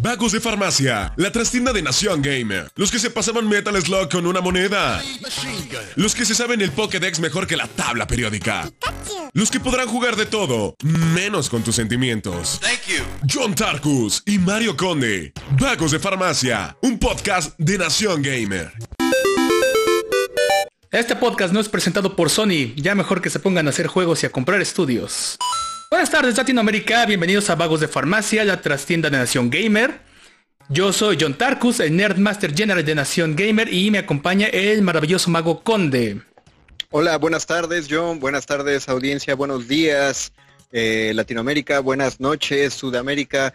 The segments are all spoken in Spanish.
Vagos de farmacia, la trastienda de Nación Gamer, los que se pasaban Metal Slug con una moneda, los que se saben el Pokédex mejor que la tabla periódica, los que podrán jugar de todo, menos con tus sentimientos. John Tarkus y Mario Conde, Vagos de farmacia, un podcast de Nación Gamer. Este podcast no es presentado por Sony, ya mejor que se pongan a hacer juegos y a comprar estudios. Buenas tardes Latinoamérica, bienvenidos a Vagos de Farmacia, la trastienda de Nación Gamer. Yo soy John Tarkus, el Nerdmaster General de Nación Gamer y me acompaña el maravilloso mago Conde. Hola, buenas tardes John, buenas tardes audiencia, buenos días eh, Latinoamérica, buenas noches Sudamérica.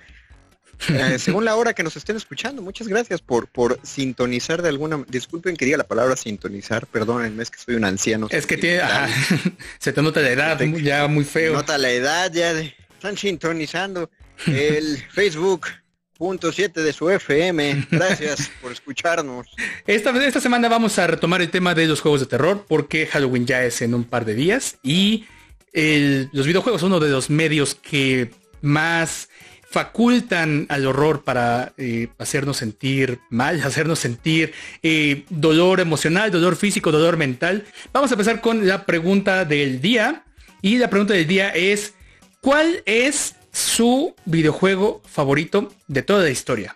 Eh, según la hora que nos estén escuchando, muchas gracias por, por sintonizar de alguna... Disculpen que diga la palabra sintonizar, perdónenme, es que soy un anciano. Es que tiene... se te nota la edad, ya muy feo. Nota la edad, ya están sintonizando el Facebook punto 7 de su FM. Gracias por escucharnos. Esta, esta semana vamos a retomar el tema de los juegos de terror porque Halloween ya es en un par de días y los videojuegos son uno de los medios que más facultan al horror para eh, hacernos sentir mal, hacernos sentir eh, dolor emocional, dolor físico, dolor mental. Vamos a empezar con la pregunta del día. Y la pregunta del día es, ¿cuál es su videojuego favorito de toda la historia?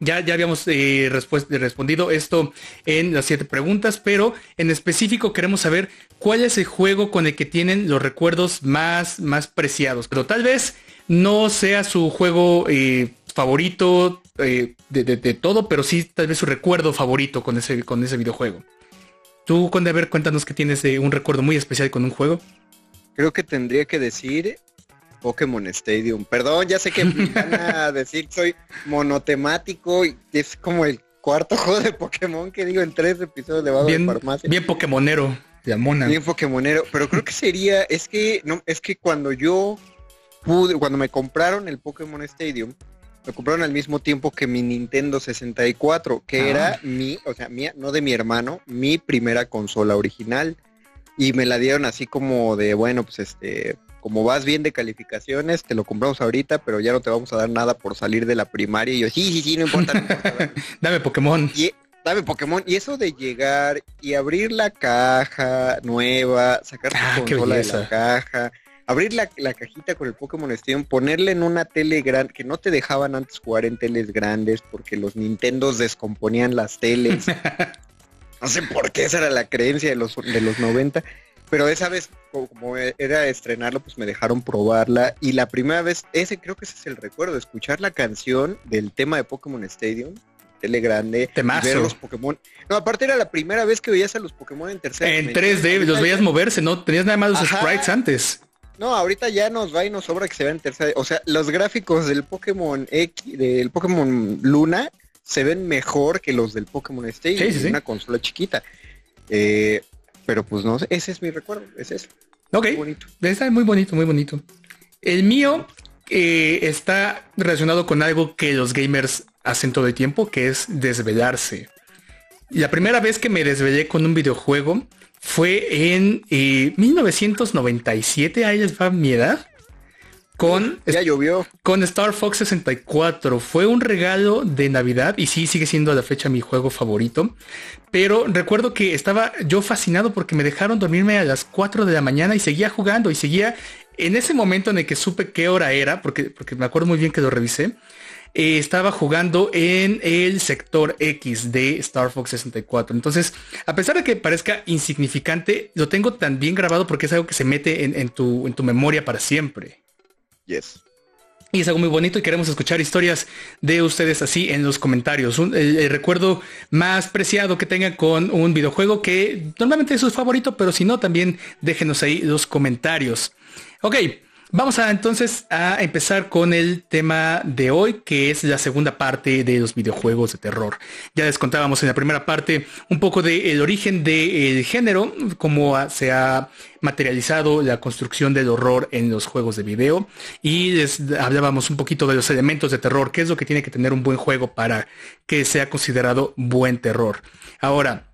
Ya, ya habíamos eh, respondido esto en las siete preguntas, pero en específico queremos saber cuál es el juego con el que tienen los recuerdos más, más preciados. Pero tal vez no sea su juego eh, favorito eh, de, todo, pero sí tal vez su recuerdo favorito con ese, con ese videojuego. Tú, Conde, a ver, cuéntanos que tienes eh, un recuerdo muy especial con un juego. Creo que tendría que decir Pokémon Stadium. Perdón, ya sé que me van a decir que soy monotemático y es como el cuarto juego de Pokémon que digo en tres episodios de Vago bien, de Farmacia. Bien Pokémonero, de Amona. Bien Pokémonero, pero creo que sería, es que no, es que cuando yo cuando me compraron el Pokémon Stadium, me compraron al mismo tiempo que mi Nintendo 64, que ah. era mi, o sea, mía, no de mi hermano, mi primera consola original. Y me la dieron así como de, bueno, pues este, como vas bien de calificaciones, te lo compramos ahorita, pero ya no te vamos a dar nada por salir de la primaria. Y yo, sí, sí, sí, no importa. dame Pokémon. Y, dame Pokémon. Y eso de llegar y abrir la caja nueva, sacar tu ah, consola de la caja, abrir la, cajita con el Pokémon Stadium, ponerle en una tele grande, que no te dejaban antes jugar en teles grandes porque los Nintendos descomponían las teles. no sé por qué esa era la creencia de los, de los 90. Pero esa vez, como era estrenarlo, pues me dejaron probarla. Y la primera vez, ese creo que ese es el recuerdo, escuchar la canción del tema de Pokémon Stadium, tele grande, ver los Pokémon. No, aparte era la primera vez que veías a los Pokémon en tercera. En 3D, los veías moverse, ¿no? Tenías nada más los sprites antes. No, ahorita ya nos va y nos sobra que se vean en tercera. O sea, los gráficos del Pokémon X, del Pokémon Luna, se ven mejor que los del Pokémon Stadium, sí, una consola chiquita. Eh, pero pues no ese es mi recuerdo, es eso. Ok, muy bonito. está muy bonito, muy bonito. El mío eh, está relacionado con algo que los gamers hacen todo el tiempo, que es desvelarse. La primera vez que me desvelé con un videojuego fue en 1997, eh, ahí les va mi edad. Con, ya llovió. Con Star Fox 64. Fue un regalo de Navidad y sí, sigue siendo a la fecha mi juego favorito. Pero recuerdo que estaba yo fascinado porque me dejaron dormirme a las 4 de la mañana y seguía jugando y seguía en ese momento en el que supe qué hora era, porque, porque me acuerdo muy bien que lo revisé. Eh, estaba jugando en el sector X de Star Fox 64. Entonces, a pesar de que parezca insignificante, lo tengo tan bien grabado porque es algo que se mete en, tu, en tu memoria para siempre. Yes. Y es algo muy bonito y queremos escuchar historias de ustedes así en los comentarios. el, recuerdo más preciado que tengan con un videojuego que normalmente es su favorito, pero si no, también déjenos ahí los comentarios. Ok, Vamos a entonces a empezar con el tema de hoy, que es la segunda parte de los videojuegos de terror. Ya les contábamos en la primera parte un poco del origen del género, cómo se ha materializado la construcción del horror en los juegos de video y les hablábamos un poquito de los elementos de terror, qué es lo que tiene que tener un buen juego para que sea considerado buen terror. Ahora,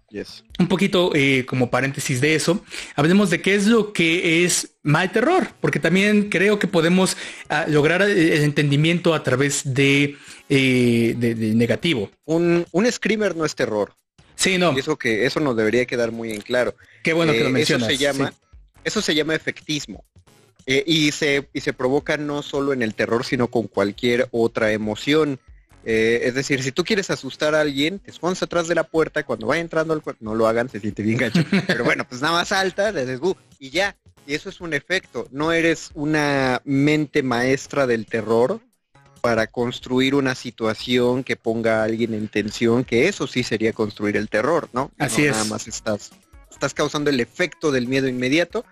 un poquito eh, como paréntesis de eso, hablemos de qué es lo que es mal terror, porque también creo que podemos ah, lograr el entendimiento a través de, eh, de, negativo. Un, un screamer no es terror. Sí, no. eso que eso nos debería quedar muy en claro. Qué bueno que lo mencionas. Eso se llama, eso se llama efectismo. y, se, y se provoca no solo en el terror, sino con cualquier otra emoción. Eh, es decir, si tú quieres asustar a alguien, te escondes atrás de la puerta, cuando vaya entrando al cuarto, no lo hagan, se siente bien gacho. Pero bueno, pues nada más alta, le dices, y ya. Y eso es un efecto. No eres una mente maestra del terror para construir una situación que ponga a alguien en tensión, que eso sí sería construir el terror, ¿no? Así es. Nada más estás, estás causando el efecto del miedo inmediato.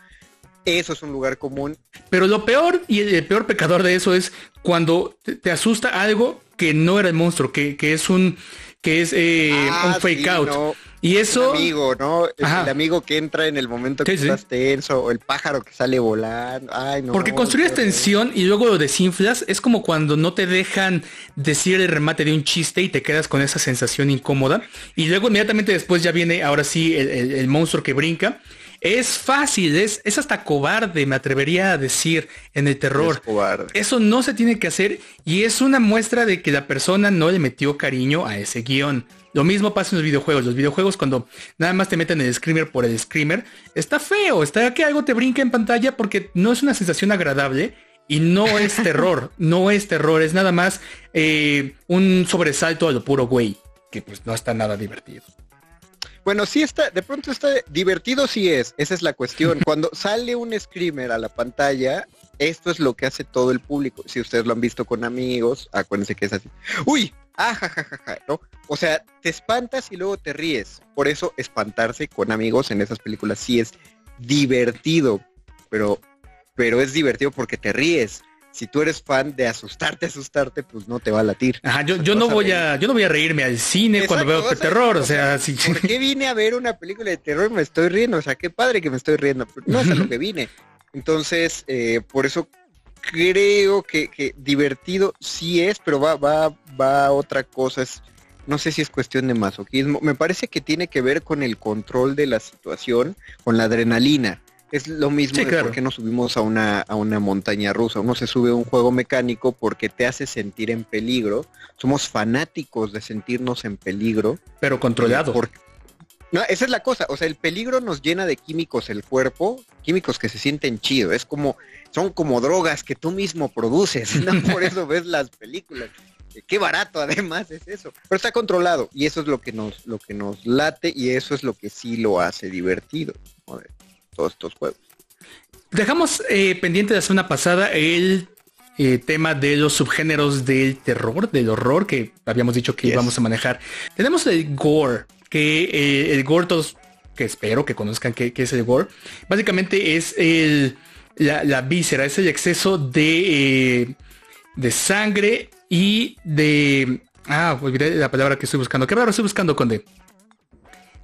Eso es un lugar común. Pero lo peor y el peor pecador de eso es cuando te asusta algo que no era el monstruo, que, es un que es eh, ah, un fake out. Y eso. El amigo, ¿no? el amigo que entra en el momento que estás tenso, o el pájaro que sale volando. Ay, no. Porque construyes tensión y luego lo desinflas. Es como cuando no te dejan decir el remate de un chiste y te quedas con esa sensación incómoda. Y luego inmediatamente después ya viene ahora sí el monstruo que brinca. Es fácil, es, es hasta cobarde, me atrevería a decir, en el terror. Eso no se tiene que hacer y es una muestra de que la persona no le metió cariño a ese guion. Lo mismo pasa en los videojuegos. Los videojuegos cuando nada más te meten el screamer por el screamer, está feo, está que algo te brinca en pantalla porque no es una sensación agradable y no es terror, no es terror, es nada más eh, un sobresalto a lo puro güey, que pues no está nada divertido. Bueno, sí está, de pronto está divertido, sí es, esa es la cuestión. Cuando sale un screamer a la pantalla, esto es lo que hace todo el público. Si ustedes lo han visto con amigos, acuérdense que es así. Uy, ajajajaja, ah, ¿no? O sea, te espantas y luego te ríes. Por eso espantarse con amigos en esas películas sí es divertido, pero, pero es divertido porque te ríes si tú eres fan de asustarte, asustarte, pues no te va a latir. Ajá, yo, yo no voy a, yo no voy a reírme al cine cuando veo terror, o sea, si... ¿Por qué vine a ver una película de terror y me estoy riendo? O sea, qué padre que me estoy riendo. No es a lo que vine. Entonces, eh, por eso creo que, que, divertido sí es, pero va, va, va a otra cosa. Es, no sé si es cuestión de masoquismo. Me parece que tiene que ver con el control de la situación, con la adrenalina. Es lo mismo de por qué nos subimos a una, a una montaña rusa. Uno se sube a un juego mecánico porque te hace sentir en peligro. Somos fanáticos de sentirnos en peligro. Pero controlado. No, esa es la cosa. O sea, el peligro nos llena de químicos el cuerpo, químicos que se sienten chido. Es como, son como drogas que tú mismo produces. ¿no? Por eso ves las películas. Qué barato además es eso. Pero está controlado y eso es lo que nos, lo que nos late y eso es lo que sí lo hace divertido todos estos juegos. Dejamos eh, pendiente de la semana pasada el eh, tema de los subgéneros del terror, del horror, que habíamos dicho que íbamos a manejar. Tenemos el gore, que eh, el gore todos, que espero que conozcan qué, es el gore. Básicamente es el, la, víscera, es el exceso de, de sangre y de... Ah, olvidé la palabra que estoy buscando. ¿Qué palabra estoy buscando, Conde?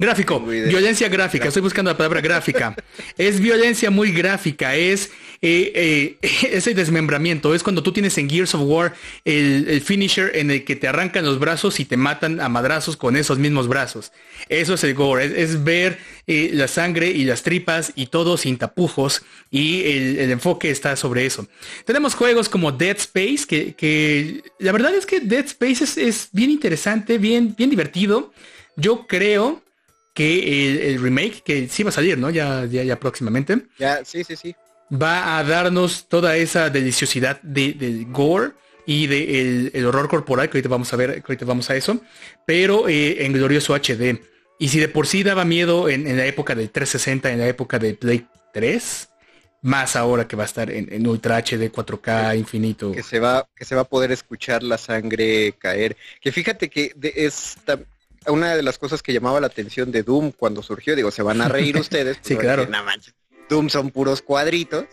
Gráfico, violencia gráfica, estoy buscando la palabra gráfica. Es violencia muy gráfica, es eh, eh, ese desmembramiento, es cuando tú tienes en Gears of War el, finisher en el que te arrancan los brazos y te matan a madrazos con esos mismos brazos. Eso es el gore, es, ver eh, la sangre y las tripas y todo sin tapujos y el, enfoque está sobre eso. Tenemos juegos como Dead Space, que, la verdad es que Dead Space es, es bien interesante, bien, bien divertido. Yo creo que el, remake, que sí va a salir, ¿no? Ya, ya, ya próximamente. Ya, sí, sí, sí. Va a darnos toda esa deliciosidad de, del gore y del de el horror corporal, que ahorita vamos a ver, que ahorita vamos a eso, pero eh, en glorioso HD. Y si de por sí daba miedo en, la época del 360, en la época de Play 3, más ahora que va a estar en, Ultra HD 4K infinito. Que se va, que se va a poder escuchar la sangre caer. Que fíjate que es una de las cosas que llamaba la atención de Doom cuando surgió, digo, se van a reír ustedes. sí, claro. Doom son puros cuadritos,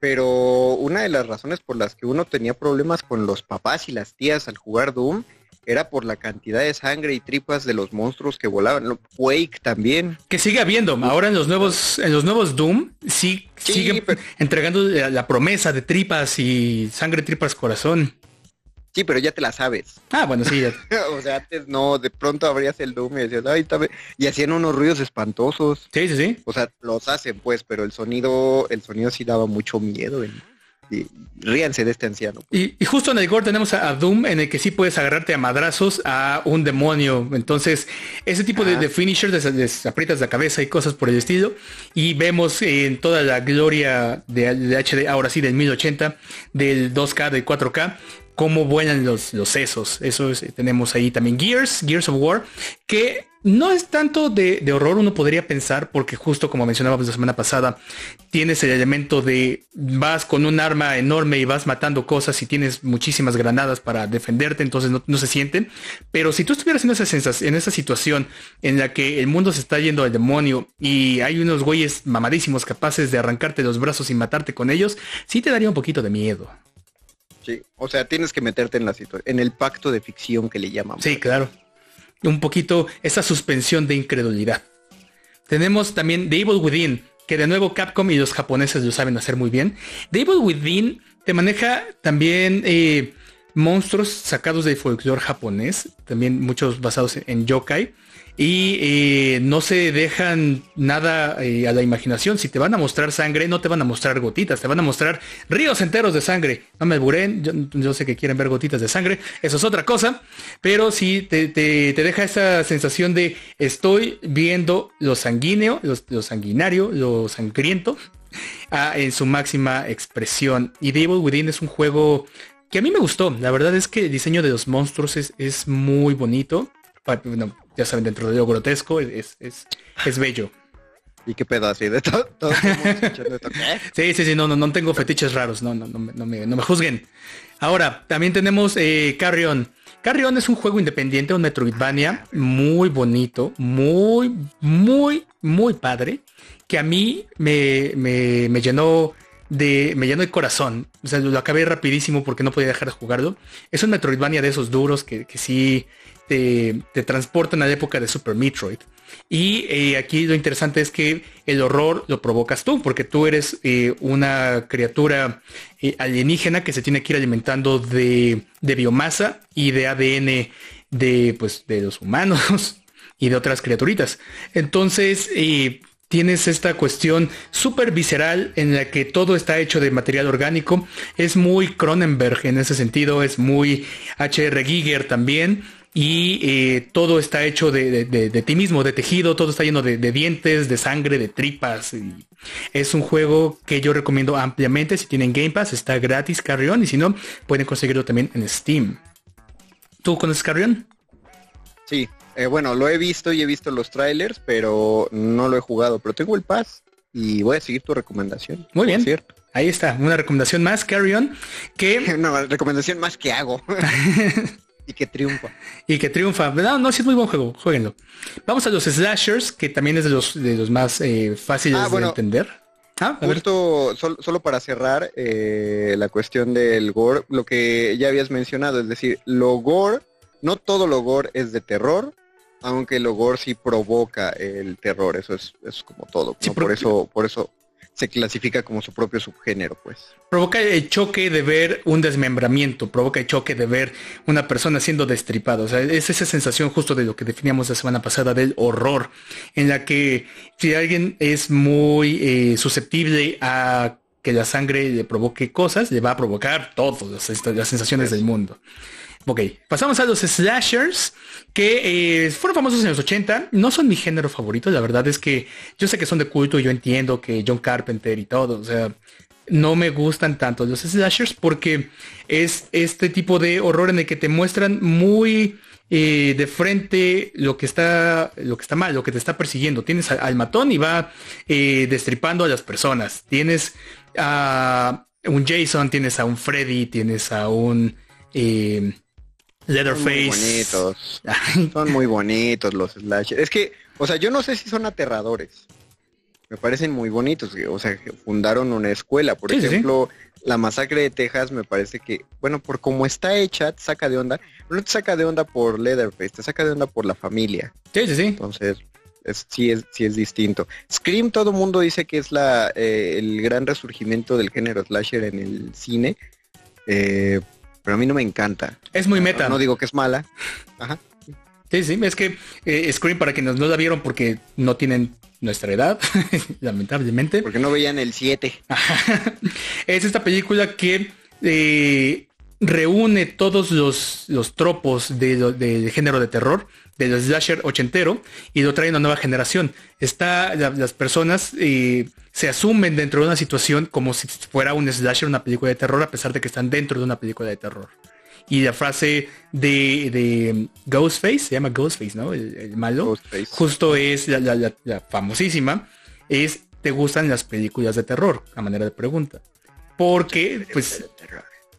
pero una de las razones por las que uno tenía problemas con los papás y las tías al jugar Doom era por la cantidad de sangre y tripas de los monstruos que volaban. Quake también. Que sigue habiendo. Ahora en los nuevos, en los nuevos Doom, sí, siguen entregando la, promesa de tripas y sangre, tripas, corazón. Sí, pero ya te la sabes. Ah, bueno, sí. o sea, antes no, de pronto abrías el Doom y decías, ay, está y hacían unos ruidos espantosos. Sí, sí, sí. O sea, los hacen pues, pero el sonido, el sonido sí daba mucho miedo. Y, ríanse de este anciano. Y, justo en el gore tenemos a, Doom en el que sí puedes agarrarte a madrazos a un demonio. Entonces, ese tipo de, de, finishers, les, aprietas la cabeza y cosas por el estilo. Y vemos en toda la gloria de, de HD, ahora sí, del 1080, del 2K, del 4K, cómo vuelan los, los sesos. Eso es, tenemos ahí también Gears, Gears of War, que no es tanto de, horror, uno podría pensar, porque justo como mencionábamos la semana pasada, tienes el elemento de vas con un arma enorme y vas matando cosas y tienes muchísimas granadas para defenderte, entonces no, se sienten. Pero si tú estuvieras en esa, en esa situación en la que el mundo se está yendo al demonio y hay unos güeyes mamadísimos capaces de arrancarte los brazos y matarte con ellos, sí te daría un poquito de miedo. Sí, o sea, tienes que meterte en la situación, en el pacto de ficción que le llamamos. Sí, claro. Un poquito esa suspensión de incredulidad. Tenemos también The Evil Within, que de nuevo Capcom y los japoneses lo saben hacer muy bien. The Evil Within te maneja también eh, monstruos sacados del folclore japonés, también muchos basados en yokai y eh, no se dejan nada eh, a la imaginación. Si te van a mostrar sangre, no te van a mostrar gotitas, te van a mostrar ríos enteros de sangre. No me buren, yo, sé que quieren ver gotitas de sangre, eso es otra cosa, pero sí te, deja esa sensación de estoy viendo lo sanguíneo, lo, sanguinario, lo sangriento ah, en su máxima expresión. Y Devil Within es un juego que a mí me gustó. La verdad es que el diseño de los monstruos es, es muy bonito ya saben, dentro de lo grotesco es, es, es bello. ¿Y qué pedo así de todo? sí, sí, sí, no, no, no tengo fetiches raros, no, no, no, me, no me juzguen. Ahora, también tenemos eh, Carrion. Carrion es un juego independiente, un Metroidvania muy bonito, muy, muy, muy padre, que a mí me, me, me llenó de, me llenó el corazón. O sea, lo acabé rapidísimo porque no podía dejar de jugarlo. Es un Metroidvania de esos duros que, que sí te, transportan a la época de Super Metroid. Y eh, aquí lo interesante es que el horror lo provocas tú, porque tú eres eh, una criatura eh, alienígena que se tiene que ir alimentando de, de, biomasa y de ADN de, pues, de los humanos y de otras criaturitas. Entonces, tienes esta cuestión súper visceral en la que todo está hecho de material orgánico. Es muy Cronenberg en ese sentido, es muy H.R. Giger también y eh, todo está hecho de, ti mismo, de tejido, todo está lleno de, dientes, de sangre, de tripas. es un juego que yo recomiendo ampliamente. Si tienen Game Pass, está gratis Carrion y si no, pueden conseguirlo también en Steam. ¿Tú conoces Carrion? Sí, eh, bueno, lo he visto y he visto los trailers, pero no lo he jugado. Pero tengo el Pass y voy a seguir tu recomendación. Muy bien. Cierto. Ahí está, una recomendación más, Carrion, que... una recomendación más que hago. Y que triunfa. Y que triunfa. No, no, sí es muy buen juego, jueguenlo. Vamos a los slashers, que también es de los, de los más eh, fáciles ah, de entender. Ah, Justo, solo para cerrar eh, la cuestión del gore, lo que ya habías mencionado, es decir, lo gore, no todo lo gore es de terror, aunque lo gore sí provoca el terror, eso es, es como todo. Por eso, por eso se clasifica como su propio subgénero, pues. Provoca el choque de ver un desmembramiento, provoca el choque de ver una persona siendo destripada. O sea, es esa sensación justo de lo que definíamos la semana pasada del horror, en la que si alguien es muy eh, susceptible a que la sangre le provoque cosas, le va a provocar todas las, sensaciones del mundo. Ok, pasamos a los slashers que eh, fueron famosos en los 80. No son mi género favorito, la verdad es que yo sé que son de culto y yo entiendo que John Carpenter y todo, o sea, no me gustan tanto los slashers porque es este tipo de horror en el que te muestran muy eh, de frente lo que está lo que está mal, lo que te está persiguiendo. Tienes al, matón y va eh, destripando a las personas. Tienes a un Jason, tienes a un Freddy, tienes a un Leatherface. Son muy bonitos. son muy bonitos los slashers. Es que, o sea, yo no sé si son aterradores. Me parecen muy bonitos. O sea, fundaron una escuela. Por ejemplo, la masacre de Texas me parece que, bueno, por cómo está hecha, te saca de onda. No te saca de onda por Leatherface, te saca de onda por la familia. Sí, sí, sí. Entonces, sí, es, sí es distinto. Scream, todo mundo dice que es la eh, el gran resurgimiento del género slasher en el cine. Eh, pero a mí no me encanta. Es muy meta. No, digo que es mala. Ajá. Sí, sí, es que eh, Scream, para quienes no la vieron porque no tienen nuestra edad, lamentablemente. Porque no veían el 7. es esta película que eh, reúne todos los, los tropos de, género de terror, del slasher ochentero, y lo trae una nueva generación. Está, las personas eh, se asumen dentro de una situación como si fuera un slasher, una película de terror, a pesar de que están dentro de una película de terror. Y la frase de, de Ghostface, se llama Ghostface, ¿no? El, malo. Justo es la, famosísima. Es, ¿te gustan las películas de terror? A manera de pregunta. Porque, pues,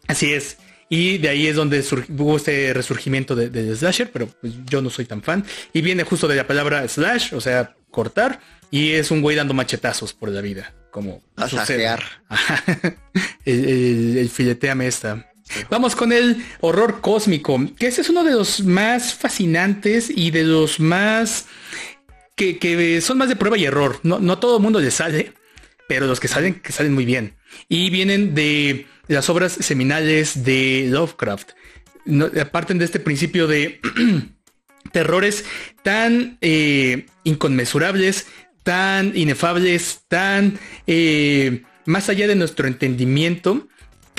así es. Y de ahí es donde hubo este resurgimiento de, slasher, pero pues yo no soy tan fan. Y viene justo de la palabra slash, o sea, cortar. Y es un güey dando machetazos por la vida. Como suceder. el, el, el fileteame esta. Vamos con el horror cósmico, que este es uno de los más fascinantes y de los más que, son más de prueba y error. No, no todo el mundo le sale, pero los que salen, que salen muy bien. Y vienen de las obras seminales de Lovecraft. parten de este principio de terrores tan eh, inconmensurables, tan inefables, tan eh, más allá de nuestro entendimiento,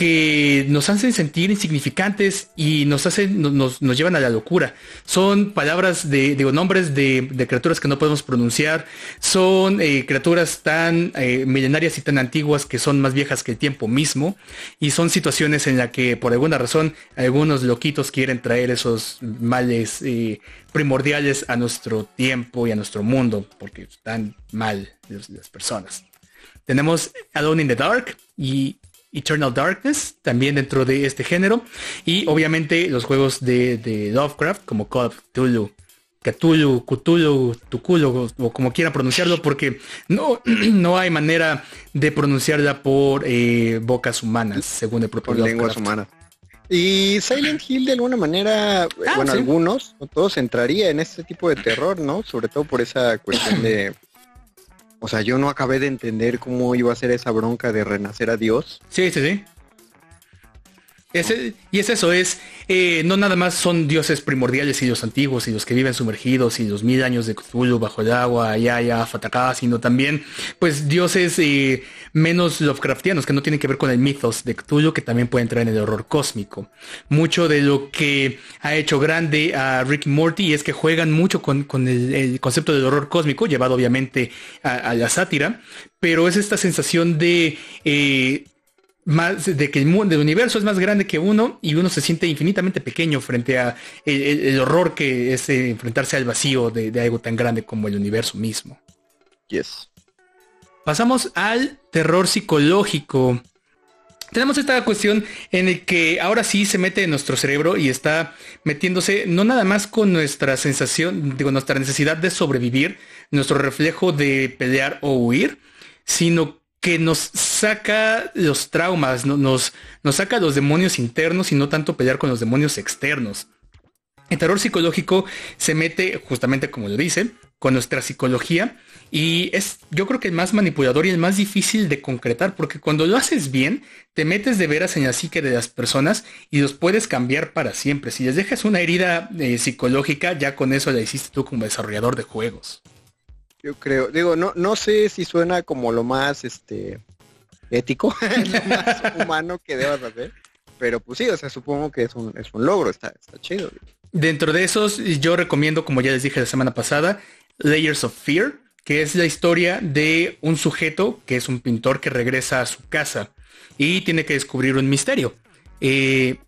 que nos hacen sentir insignificantes y nos hacen, nos, llevan a la locura. Son palabras de, nombres de, criaturas que no podemos pronunciar. Son eh, criaturas tan eh, milenarias y tan antiguas que son más viejas que el tiempo mismo. Y son situaciones en las que por alguna razón algunos loquitos quieren traer esos males eh, primordiales a nuestro tiempo y a nuestro mundo, porque están mal las personas. Tenemos Alone in the Dark y Eternal Darkness, también dentro de este género. Y obviamente los juegos de, Lovecraft, como Call of Cthulhu, Cthulhu, Cthulhu, Tuculo, o como quiera pronunciarlo, porque no, no hay manera de pronunciarla por eh, bocas humanas, según el propio por lenguas humanas. Y Silent Hill de alguna manera, ah, bueno, algunos, o todos entraría en este tipo de terror, ¿no? Sobre todo por esa cuestión de o sea, yo no acabé de entender cómo iba a ser esa bronca de renacer a Dios. Sí, sí, sí y es eso, es eh, no nada más son dioses primordiales y los antiguos y los que viven sumergidos y los mil años de Cthulhu bajo el agua, ya, ya, Fatacá, sino también pues dioses eh, menos Lovecraftianos que no tienen que ver con el mitos de Cthulhu que también pueden entrar en el horror cósmico. Mucho de lo que ha hecho grande a Rick Morty es que juegan mucho con, el, concepto del horror cósmico, llevado obviamente a, la sátira, pero es esta sensación de eh, más de que el mundo, el universo es más grande que uno y uno se siente infinitamente pequeño frente a el, horror que es eh, enfrentarse al vacío de, algo tan grande como el universo mismo. Yes. Pasamos al terror psicológico. Tenemos esta cuestión en el que ahora sí se mete en nuestro cerebro y está metiéndose no nada más con nuestra sensación, digo, nuestra necesidad de sobrevivir, nuestro reflejo de pelear o huir, sino que nos saca los traumas, nos, nos saca los demonios internos y no tanto pelear con los demonios externos. El terror psicológico se mete, justamente como lo dice, con nuestra psicología y es yo creo que el más manipulador y el más difícil de concretar porque cuando lo haces bien te metes de veras en la psique de las personas y los puedes cambiar para siempre. Si les dejas una herida eh, psicológica ya con eso la hiciste tú como desarrollador de juegos. Yo creo, digo, no, no sé si suena como lo más este ético, lo más humano que debas hacer, pero pues sí, o sea, supongo que es un, es un logro, está, chido. Dentro de esos, yo recomiendo, como ya les dije la semana pasada, Layers of Fear, que es la historia de un sujeto que es un pintor que regresa a su casa y tiene que descubrir un misterio. Eh,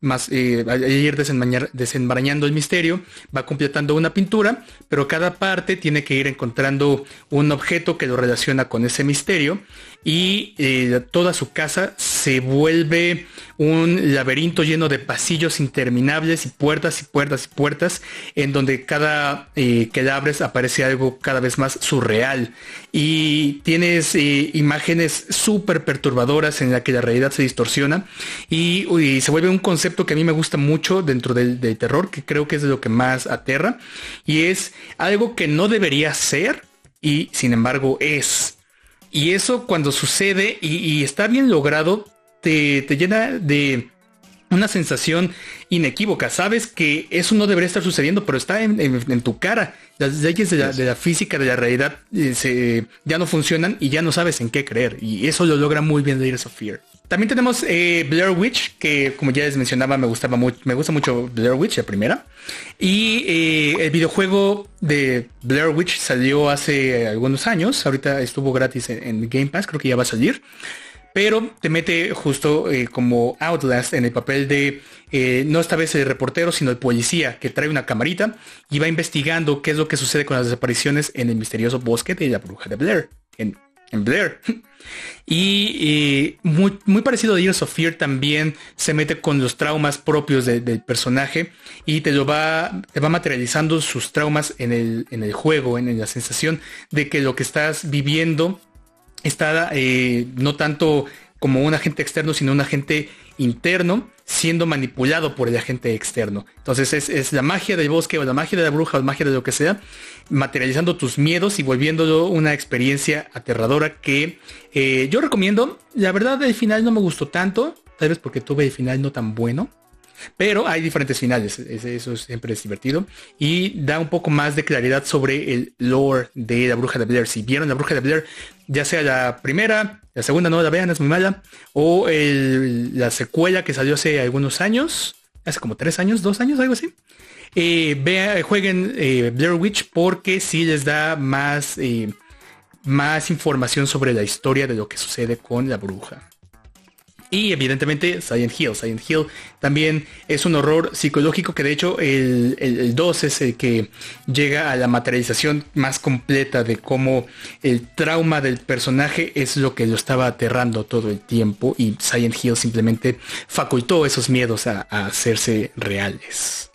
más eh, ir desenmarañando el misterio, va completando una pintura, pero cada parte tiene que ir encontrando un objeto que lo relaciona con ese misterio y eh, toda su casa se vuelve un laberinto lleno de pasillos interminables y puertas y puertas y puertas en donde cada eh, que la abres aparece algo cada vez más surreal. Y tienes eh, imágenes súper perturbadoras en la que la realidad se distorsiona y, se vuelve un concepto que a mí me gusta mucho dentro del, terror que creo que es de lo que más aterra y es algo que no debería ser y sin embargo es y eso cuando sucede y, está bien logrado, te, llena de, una sensación inequívoca. Sabes que eso no debería estar sucediendo, pero está en, tu cara. Las leyes de la, física, de la realidad, eh, ya no funcionan y ya no sabes en qué creer. Y eso lo logra muy bien Layers of Fear. También tenemos eh, Blair Witch, que como ya les mencionaba, me gustaba mucho, me gusta mucho Blair Witch, la primera. Y eh, el videojuego de Blair Witch salió hace algunos años. Ahorita estuvo gratis en Game Pass, creo que ya va a salir pero te mete justo eh, como Outlast en el papel de, no esta vez el reportero, sino el policía que trae una camarita y va investigando qué es lo que sucede con las desapariciones en el misterioso bosque de la bruja de Blair, Blair. y muy, parecido a Years of Fear también se mete con los traumas propios del personaje y te lo va, te va materializando sus traumas en el, en el juego, en la sensación de que lo que estás viviendo está eh, no tanto como un agente externo, sino un agente interno siendo manipulado por el agente externo. Entonces es, la magia del bosque o la magia de la bruja o la magia de lo que sea, materializando tus miedos y volviéndolo una experiencia aterradora que eh, yo recomiendo. La verdad el final no me gustó tanto, tal vez porque tuve el final no tan bueno. Pero hay diferentes finales, eso siempre es divertido. Y da un poco más de claridad sobre el lore de la bruja de Blair. Si vieron la bruja de Blair, ya sea la primera, la segunda no la vean, es muy mala. O la secuela que salió hace algunos años, hace como tres años, dos años, algo así. Eh, jueguen eh, Blair Witch porque sí les da más, eh, más información sobre la historia de lo que sucede con la bruja. Y evidentemente Silent Hill. Silent Hill también es un horror psicológico que de hecho el, el, 2 es el que llega a la materialización más completa de cómo el trauma del personaje es lo que lo estaba aterrando todo el tiempo y Silent Hill simplemente facultó esos miedos a, hacerse reales.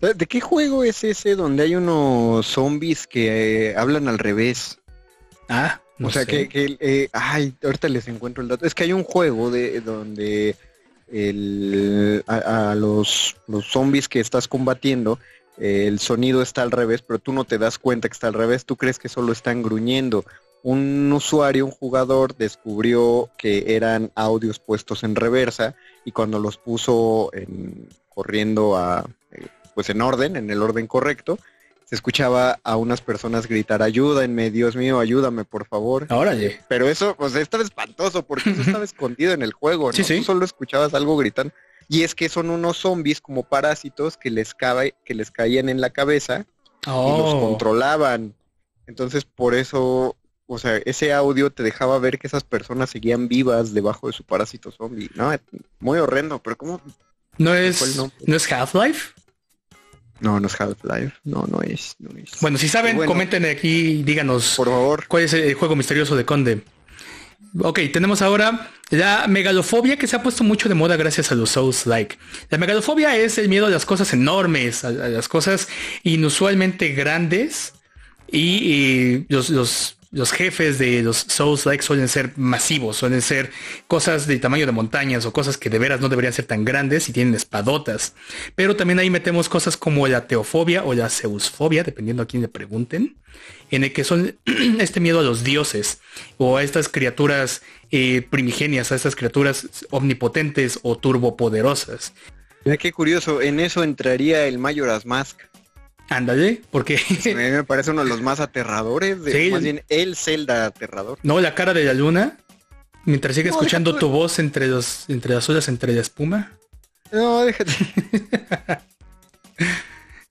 ¿De qué juego es ese donde hay unos zombies que eh, hablan al revés? Ah, o sea que, eh, ay, ahorita les encuentro el dato. Es que hay un juego de donde el, a, los, los zombies que estás combatiendo, el sonido está al revés, pero tú no te das cuenta que está al revés, tú crees que solo están gruñendo. Un usuario, un jugador, descubrió que eran audios puestos en reversa y cuando los puso en, corriendo a, eh, pues en orden, en el orden correcto, se escuchaba a unas personas gritar ayuda en medio, Dios mío, ayúdame por favor. Órale. Pero eso, pues estaba espantoso porque eso estaba escondido en el juego, ¿no? Sí, sí. Tú solo escuchabas algo gritando. Y es que son unos zombies como parásitos que les cabe, que les caían en la cabeza y los oh. controlaban. Entonces por eso, o sea, ese audio te dejaba ver que esas personas seguían vivas debajo de su parásito zombie. No, muy horrendo, pero ¿cómo? ¿No es, ¿no es Half-Life? No, no es Half-Life. No, no es, Bueno, si saben, comenten aquí díganos. Por favor. ¿Cuál es el juego misterioso de Conde? Ok, tenemos ahora la megalofobia que se ha puesto mucho de moda gracias a los Souls Like. La megalofobia es el miedo a las cosas enormes, a, las cosas inusualmente grandes y, los, los los jefes de los Souls like suelen ser masivos, suelen ser cosas de tamaño de montañas o cosas que de veras no deberían ser tan grandes y tienen espadotas. Pero también ahí metemos cosas como la teofobia o la zeusfobia, dependiendo a quién le pregunten, en el que son este miedo a los dioses o a estas criaturas eh, primigenias, a estas criaturas omnipotentes o turbopoderosas. Mira qué curioso, en eso entraría el Majora's Mask. Ándale, porque... A mí me parece uno de los más aterradores, de, más bien el Zelda aterrador. No, la cara de la luna, mientras sigue escuchando tu voz entre los entre las olas, entre la espuma. No, déjate.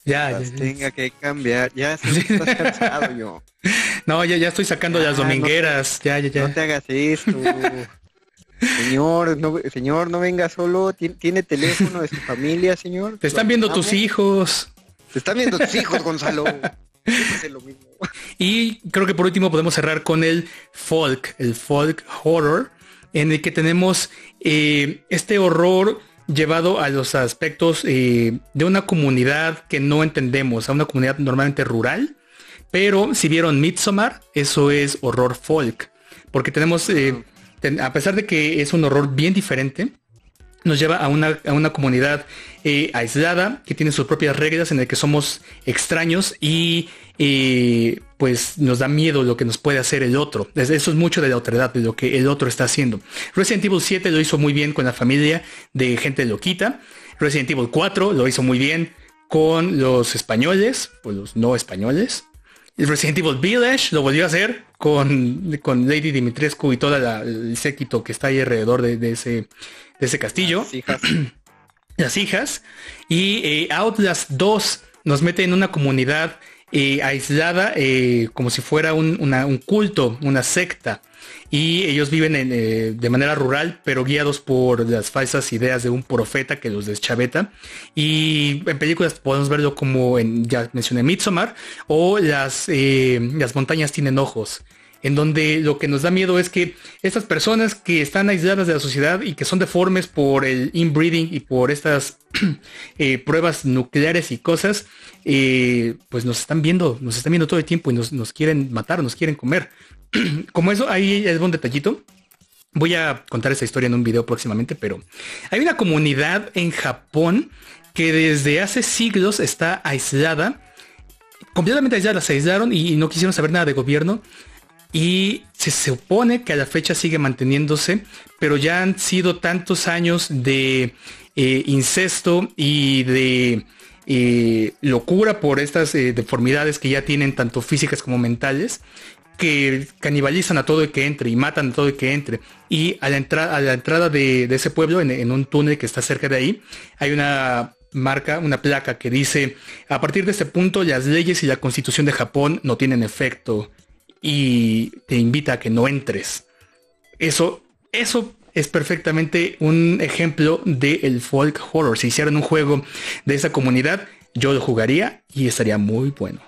ya, ya, tenga que cambiar, ya estoy cansado yo. No, ya, ya estoy sacando las domingueras, ya, ya, ya. No te hagas esto. Señor, no, señor, no venga solo. ¿Tiene, teléfono de su familia, señor? Te están viendo tus hijos. Te están viendo tus hijos, Gonzalo. Y creo que por último podemos cerrar con el folk, el folk horror, en el que tenemos eh, este horror llevado a los aspectos eh, de una comunidad que no entendemos, a una comunidad normalmente rural. Pero si vieron Midsommar, eso es horror folk. Porque tenemos, eh, a pesar de que es un horror bien diferente, nos lleva a una, a una comunidad eh, aislada que tiene sus propias reglas en el que somos extraños y eh, pues nos da miedo lo que nos puede hacer el otro. Eso es mucho de la otredad, de lo que el otro está haciendo. Resident Evil 7 lo hizo muy bien con la familia de gente loquita. Resident Evil 4 lo hizo muy bien con los españoles, pues los no españoles. Resident Evil Village lo volvió a hacer con, con Lady Dimitrescu y toda el séquito que está ahí alrededor de, ese, de ese castillo. Las hijas. Las hijas. Y eh, Outlast 2 nos mete en una comunidad eh, aislada eh, como si fuera un, un, culto, una secta y ellos viven eh, de manera rural, pero guiados por las falsas ideas de un profeta que los deschaveta. Y en películas podemos verlo como en, ya mencioné Midsommar, o las, eh, las montañas tienen ojos en donde lo que nos da miedo es que estas personas que están aisladas de la sociedad y que son deformes por el inbreeding y por estas eh, pruebas nucleares y cosas, pues nos están viendo, nos están viendo todo el tiempo y nos, nos quieren matar, nos quieren comer. como eso, ahí es un detallito. Voy a contar esa historia en un video próximamente, pero hay una comunidad en Japón que desde hace siglos está aislada, completamente aislada, se aislaron y no quisieron saber nada de gobierno. Y se supone que a la fecha sigue manteniéndose, pero ya han sido tantos años de eh, incesto y de eh, locura por estas eh, deformidades que ya tienen tanto físicas como mentales, que canibalizan a todo el que entre y matan a todo el que entre. Y a la, a la entrada de, ese pueblo, en, un túnel que está cerca de ahí, hay una marca, una placa que dice, a partir de este punto las leyes y la constitución de Japón no tienen efecto y te invita a que no entres. Eso, eso es perfectamente un ejemplo del folk horror. Si hicieran un juego de esa comunidad, yo lo jugaría y estaría muy bueno.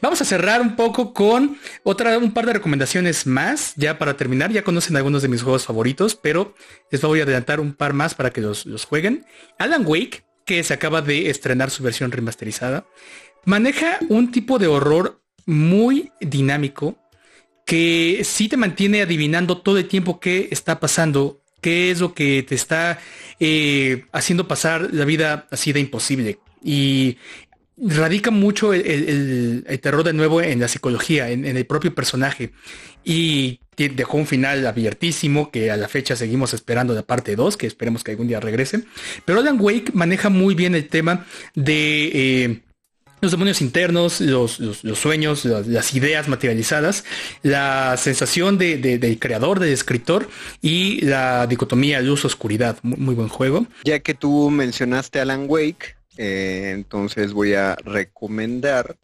Vamos a cerrar un poco con otra, un par de recomendaciones más, ya para terminar. Ya conocen algunos de mis juegos favoritos, pero les voy a adelantar un par más para que los, los jueguen. Alan Wake, que se acaba de estrenar su versión remasterizada, maneja un tipo de horror muy dinámico que sí te mantiene adivinando todo el tiempo qué está pasando, qué es lo que te está eh, haciendo pasar la vida así de imposible. Y radica mucho el, terror de nuevo en la psicología, en, el propio personaje. Y dejó un final abiertísimo que a la fecha seguimos esperando la parte 2, que esperemos que algún día regrese. Pero Alan Wake maneja muy bien el tema de eh, los demonios internos, los, sueños, las, ideas materializadas, la sensación de, del creador, del escritor y la dicotomía luz-oscuridad. muy, buen juego. Ya que tú mencionaste Alan Wake, eh, entonces voy a recomendar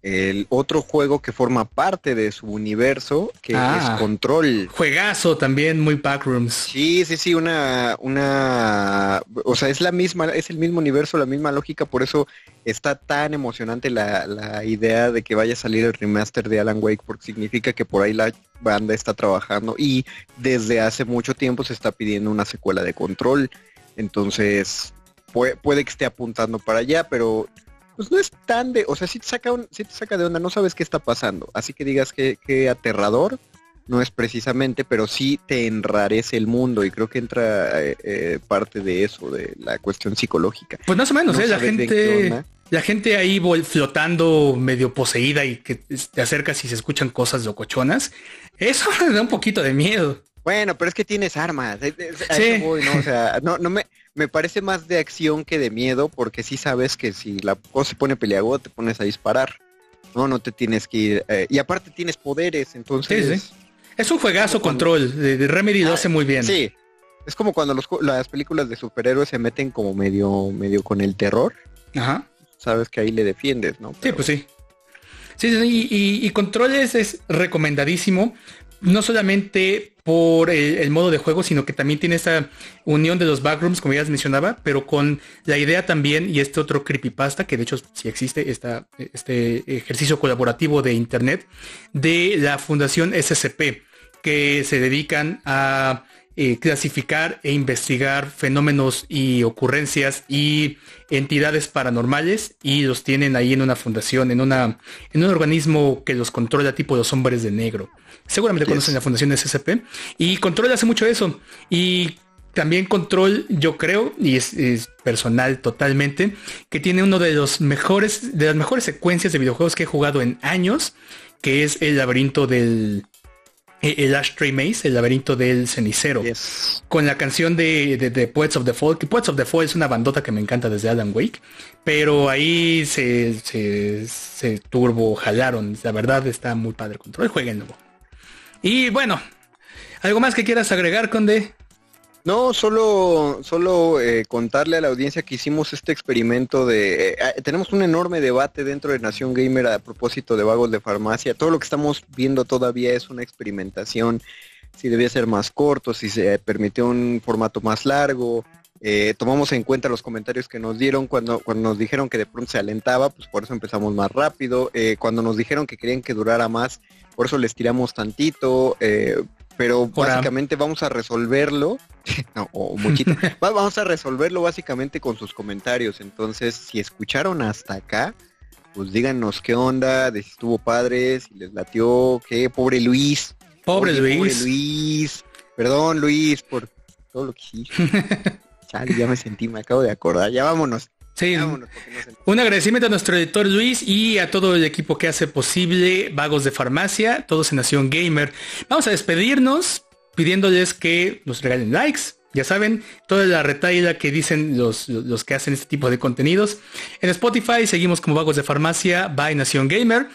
el otro juego que forma parte de su universo, que es ah. Control. Juegazo también, muy backrooms. Sí, sí, sí, una, una, o sea, es la misma, es el mismo universo, la misma lógica, por eso está tan emocionante la, la idea de que vaya a salir el remaster de Alan Wake, porque significa que por ahí la banda está trabajando y desde hace mucho tiempo se está pidiendo una secuela de Control. Entonces, puede, que esté apuntando para allá, pero pues no es tan de, o sea, si te saca un, si te saca de onda, no sabes qué está pasando. Así que digas que, que aterrador no es precisamente, pero sí te enrarece el mundo y creo que entra eh, eh, parte de eso, de la cuestión psicológica. Pues más o menos, ¿eh? La gente, la gente ahí flotando medio poseída y que te acercas y se escuchan cosas locochonas. Eso me da un poquito de miedo. Bueno, pero es que tienes armas. Sí. ¿no? O sea, no, no me, me parece más de acción que de miedo, porque sí sabes que si la cosa se pone peleaguda, te pones a disparar. No, no te tienes que ir. Eh, y aparte tienes poderes, entonces. Es un juegazo control. De, Remedy lo ah, hace muy bien. Sí. Es como cuando las películas de superhéroes se meten como medio, medio con el terror. Ajá. Sabes que ahí le defiendes, ¿no? Sí, pues sí. Sí, y, y, y Controles es recomendadísimo no solamente por el, modo de juego, sino que también tiene esa unión de los backrooms, como ya les mencionaba, pero con la idea también, y este otro creepypasta, que de hecho sí existe, esta, este ejercicio colaborativo de Internet, de la Fundación SCP, que se dedican a eh, clasificar e investigar fenómenos y ocurrencias y entidades paranormales y los tienen ahí en una fundación, en, una, en un organismo que los controla tipo los hombres de negro. Seguramente conocen la fundación SCP y controla hace mucho eso. Y también Control, yo creo, y es, personal totalmente, que tiene uno de los mejores, de las mejores secuencias de videojuegos que he jugado en años, que es el laberinto del el Ashtray Maze, el laberinto del cenicero, con la canción de, de, Poets of the Fall, que Poets of the Fall es una bandota que me encanta desde Alan Wake, pero ahí se, se, turbo jalaron, la verdad está muy padre control, jueguenlo. Y bueno, ¿algo más que quieras agregar, Conde? No, solo, solo eh, contarle a la audiencia que hicimos este experimento de... Eh, eh, tenemos un enorme debate dentro de Nación Gamer a propósito de vagos de farmacia. Todo lo que estamos viendo todavía es una experimentación. Si debía ser más corto, si se permitió un formato más largo. Tomamos en cuenta los comentarios que nos dieron cuando, cuando nos dijeron que de pronto se alentaba, pues por eso empezamos más rápido. cuando nos dijeron que querían que durara más, por eso les tiramos tantito pero básicamente vamos a resolverlo, no, o muchito, vamos a resolverlo básicamente con sus comentarios. Entonces, si escucharon hasta acá, pues díganos qué onda, de si estuvo padre, si les latió, qué, pobre Luis. Pobre Luis. Pobre Luis. Perdón, Luis, por todo lo que hiciste. Chale, ya me sentí, me acabo de acordar. Ya vámonos. Sí, un agradecimiento a nuestro editor Luis y a todo el equipo que hace posible Vagos de Farmacia, todos en Nación Gamer. Vamos a despedirnos pidiéndoles que nos regalen likes, ya saben, toda la retaila que dicen los, los, que hacen este tipo de contenidos. En Spotify seguimos como Vagos de Farmacia by Nación Gamer.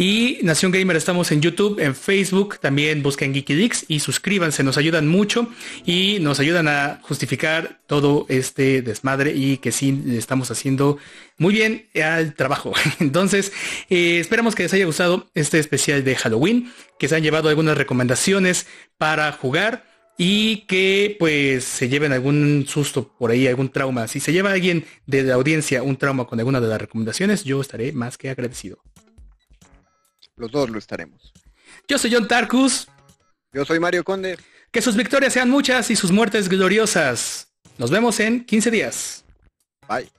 Y Nación Gamer estamos en YouTube, en Facebook, también busquen Geeky y suscríbanse, nos ayudan mucho y nos ayudan a justificar todo este desmadre y que sí estamos haciendo muy bien al trabajo. Entonces, eh, esperamos que les haya gustado este especial de Halloween, que se han llevado algunas recomendaciones para jugar y que pues se lleven algún susto por ahí, algún trauma. Si se lleva alguien de la audiencia un trauma con alguna de las recomendaciones, yo estaré más que agradecido. Los dos lo estaremos. Yo soy John Tarkus. Yo soy Mario Conde. Que sus victorias sean muchas y sus muertes gloriosas. Nos vemos en 15 días. Bye.